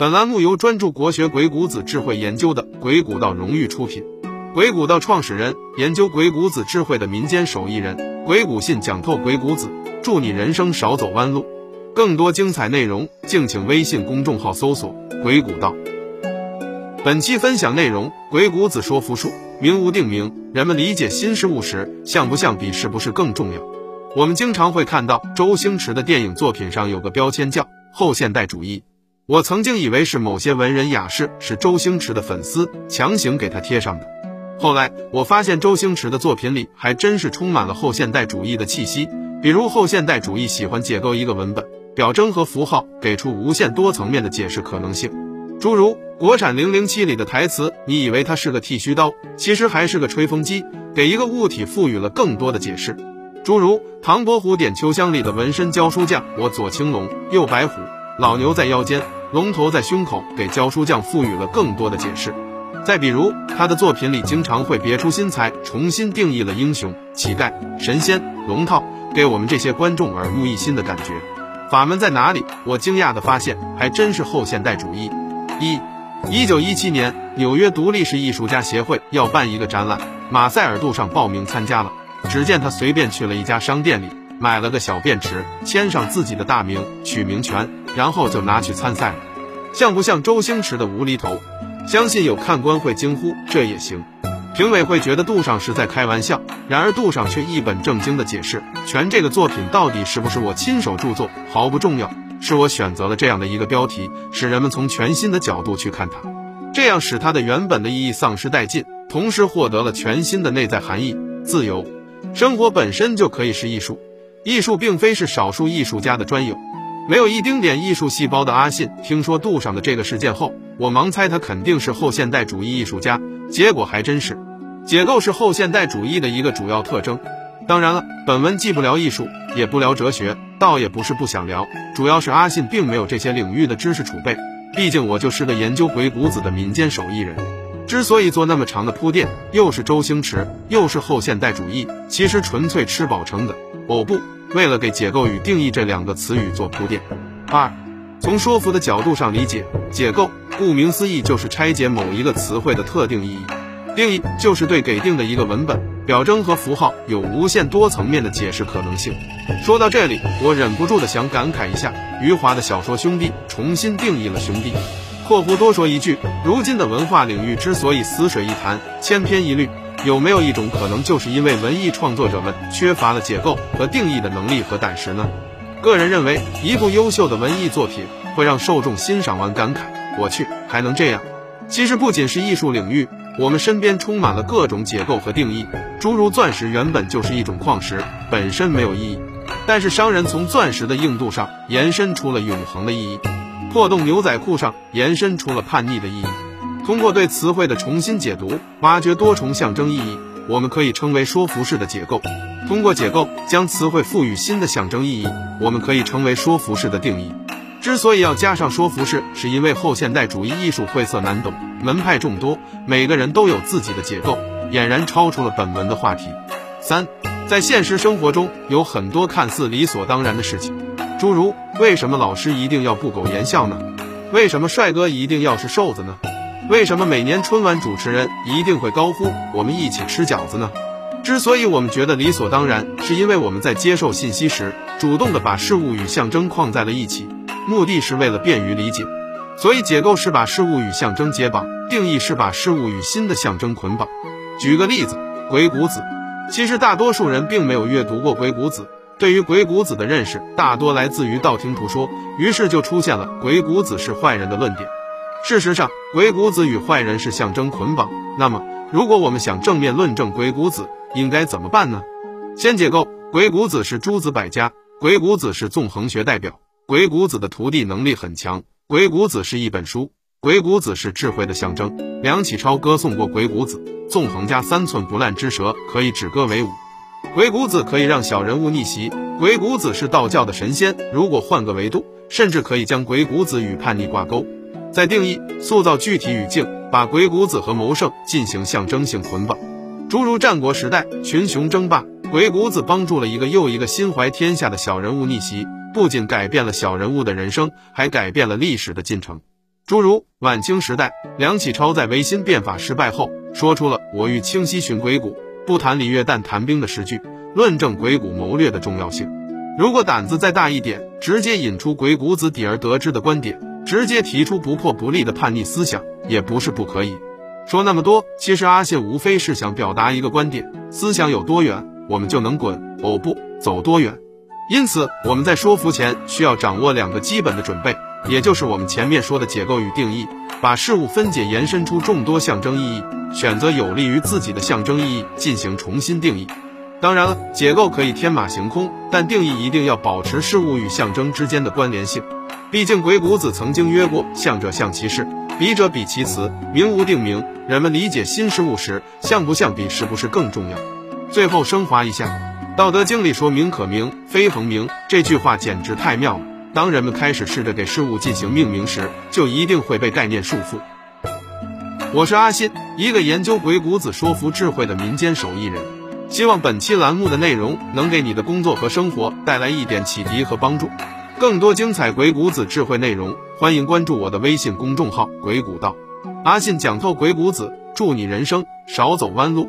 本栏目由专注国学鬼谷子智慧研究的鬼谷道荣誉出品。鬼谷道创始人，研究鬼谷子智慧的民间手艺人。鬼谷信讲透鬼谷子，祝你人生少走弯路。更多精彩内容，敬请微信公众号搜索“鬼谷道”。本期分享内容：鬼谷子说服术，名无定名。人们理解新事物时，像不像比是不是更重要？我们经常会看到周星驰的电影作品上有个标签叫后现代主义。我曾经以为是某些文人雅士是周星驰的粉丝强行给他贴上的，后来我发现周星驰的作品里还真是充满了后现代主义的气息。比如后现代主义喜欢解构一个文本，表征和符号给出无限多层面的解释可能性，诸如国产零零七里的台词，你以为它是个剃须刀，其实还是个吹风机，给一个物体赋予了更多的解释。诸如唐伯虎点秋香里的纹身教书匠，我左青龙，右白虎，老牛在腰间。龙头在胸口，给教书匠赋予了更多的解释。再比如，他的作品里经常会别出心裁，重新定义了英雄、乞丐、神仙、龙套，给我们这些观众耳目一新的感觉。法门在哪里？我惊讶地发现，还真是后现代主义。一，一九一七年，纽约独立式艺术家协会要办一个展览，马塞尔杜尚报名参加了。只见他随便去了一家商店里。买了个小便池，签上自己的大名、取名权，然后就拿去参赛了。像不像周星驰的无厘头？相信有看官会惊呼这也行。评委会觉得杜尚是在开玩笑，然而杜尚却一本正经的解释：全这个作品到底是不是我亲手著作毫不重要，是我选择了这样的一个标题，使人们从全新的角度去看它，这样使它的原本的意义丧失殆尽，同时获得了全新的内在含义——自由。生活本身就可以是艺术。艺术并非是少数艺术家的专有，没有一丁点艺术细胞的阿信，听说杜尚的这个事件后，我盲猜他肯定是后现代主义艺术家，结果还真是。解构是后现代主义的一个主要特征。当然了，本文既不聊艺术，也不聊哲学，倒也不是不想聊，主要是阿信并没有这些领域的知识储备，毕竟我就是个研究鬼谷子的民间手艺人。之所以做那么长的铺垫，又是周星驰，又是后现代主义，其实纯粹吃饱撑的。哦不，为了给解构与定义这两个词语做铺垫。二，从说服的角度上理解，解构顾名思义就是拆解某一个词汇的特定意义，定义就是对给定的一个文本、表征和符号有无限多层面的解释可能性。说到这里，我忍不住的想感慨一下，余华的小说《兄弟》重新定义了兄弟。括弧多说一句，如今的文化领域之所以死水一潭、千篇一律。有没有一种可能，就是因为文艺创作者们缺乏了解构和定义的能力和胆识呢？个人认为，一部优秀的文艺作品会让受众欣赏完感慨：“我去，还能这样！”其实不仅是艺术领域，我们身边充满了各种解构和定义。诸如钻石原本就是一种矿石，本身没有意义，但是商人从钻石的硬度上延伸出了永恒的意义；破洞牛仔裤上延伸出了叛逆的意义。通过对词汇的重新解读，挖掘多重象征意义，我们可以称为说服式的解构。通过解构将词汇赋予新的象征意义，我们可以称为说服式的定义。之所以要加上说服式，是因为后现代主义艺术晦涩难懂，门派众多，每个人都有自己的解构，俨然超出了本文的话题。三，在现实生活中有很多看似理所当然的事情，诸如为什么老师一定要不苟言笑呢？为什么帅哥一定要是瘦子呢？为什么每年春晚主持人一定会高呼“我们一起吃饺子”呢？之所以我们觉得理所当然，是因为我们在接受信息时，主动的把事物与象征框在了一起，目的是为了便于理解。所以解构是把事物与象征解绑，定义是把事物与新的象征捆绑。举个例子，鬼谷子。其实大多数人并没有阅读过鬼谷子，对于鬼谷子的认识大多来自于道听途说，于是就出现了鬼谷子是坏人的论点。事实上，鬼谷子与坏人是象征捆绑。那么，如果我们想正面论证鬼谷子，应该怎么办呢？先解构：鬼谷子是诸子百家，鬼谷子是纵横学代表，鬼谷子的徒弟能力很强，鬼谷子是一本书，鬼谷子是智慧的象征。梁启超歌颂过鬼谷子：纵横家三寸不烂之舌，可以止戈为武。鬼谷子可以让小人物逆袭，鬼谷子是道教的神仙。如果换个维度，甚至可以将鬼谷子与叛逆挂钩。在定义、塑造具体语境，把鬼谷子和谋圣进行象征性捆绑，诸如战国时代群雄争霸，鬼谷子帮助了一个又一个心怀天下的小人物逆袭，不仅改变了小人物的人生，还改变了历史的进程。诸如晚清时代，梁启超在维新变法失败后，说出了“我欲清溪寻鬼谷，不谈礼乐，但谈兵”的诗句，论证鬼谷谋略的重要性。如果胆子再大一点，直接引出鬼谷子底而得之的观点，直接提出不破不立的叛逆思想，也不是不可以。说那么多，其实阿信无非是想表达一个观点：思想有多远，我们就能滚哦不走多远。因此，我们在说服前需要掌握两个基本的准备。也就是我们前面说的解构与定义，把事物分解延伸出众多象征意义，选择有利于自己的象征意义进行重新定义。当然了，解构可以天马行空，但定义一定要保持事物与象征之间的关联性。毕竟鬼谷子曾经曰过：“象者象其事，比者比其词，名无定名。”人们理解新事物时，象不象比是不是更重要？最后升华一下，《道德经》里说“名可名，非恒名”，这句话简直太妙了。当人们开始试着给事物进行命名时，就一定会被概念束缚。我是阿信，一个研究鬼谷子说服智慧的民间手艺人。希望本期栏目的内容能给你的工作和生活带来一点启迪和帮助。更多精彩鬼谷子智慧内容，欢迎关注我的微信公众号“鬼谷道”。阿信讲透鬼谷子，祝你人生少走弯路。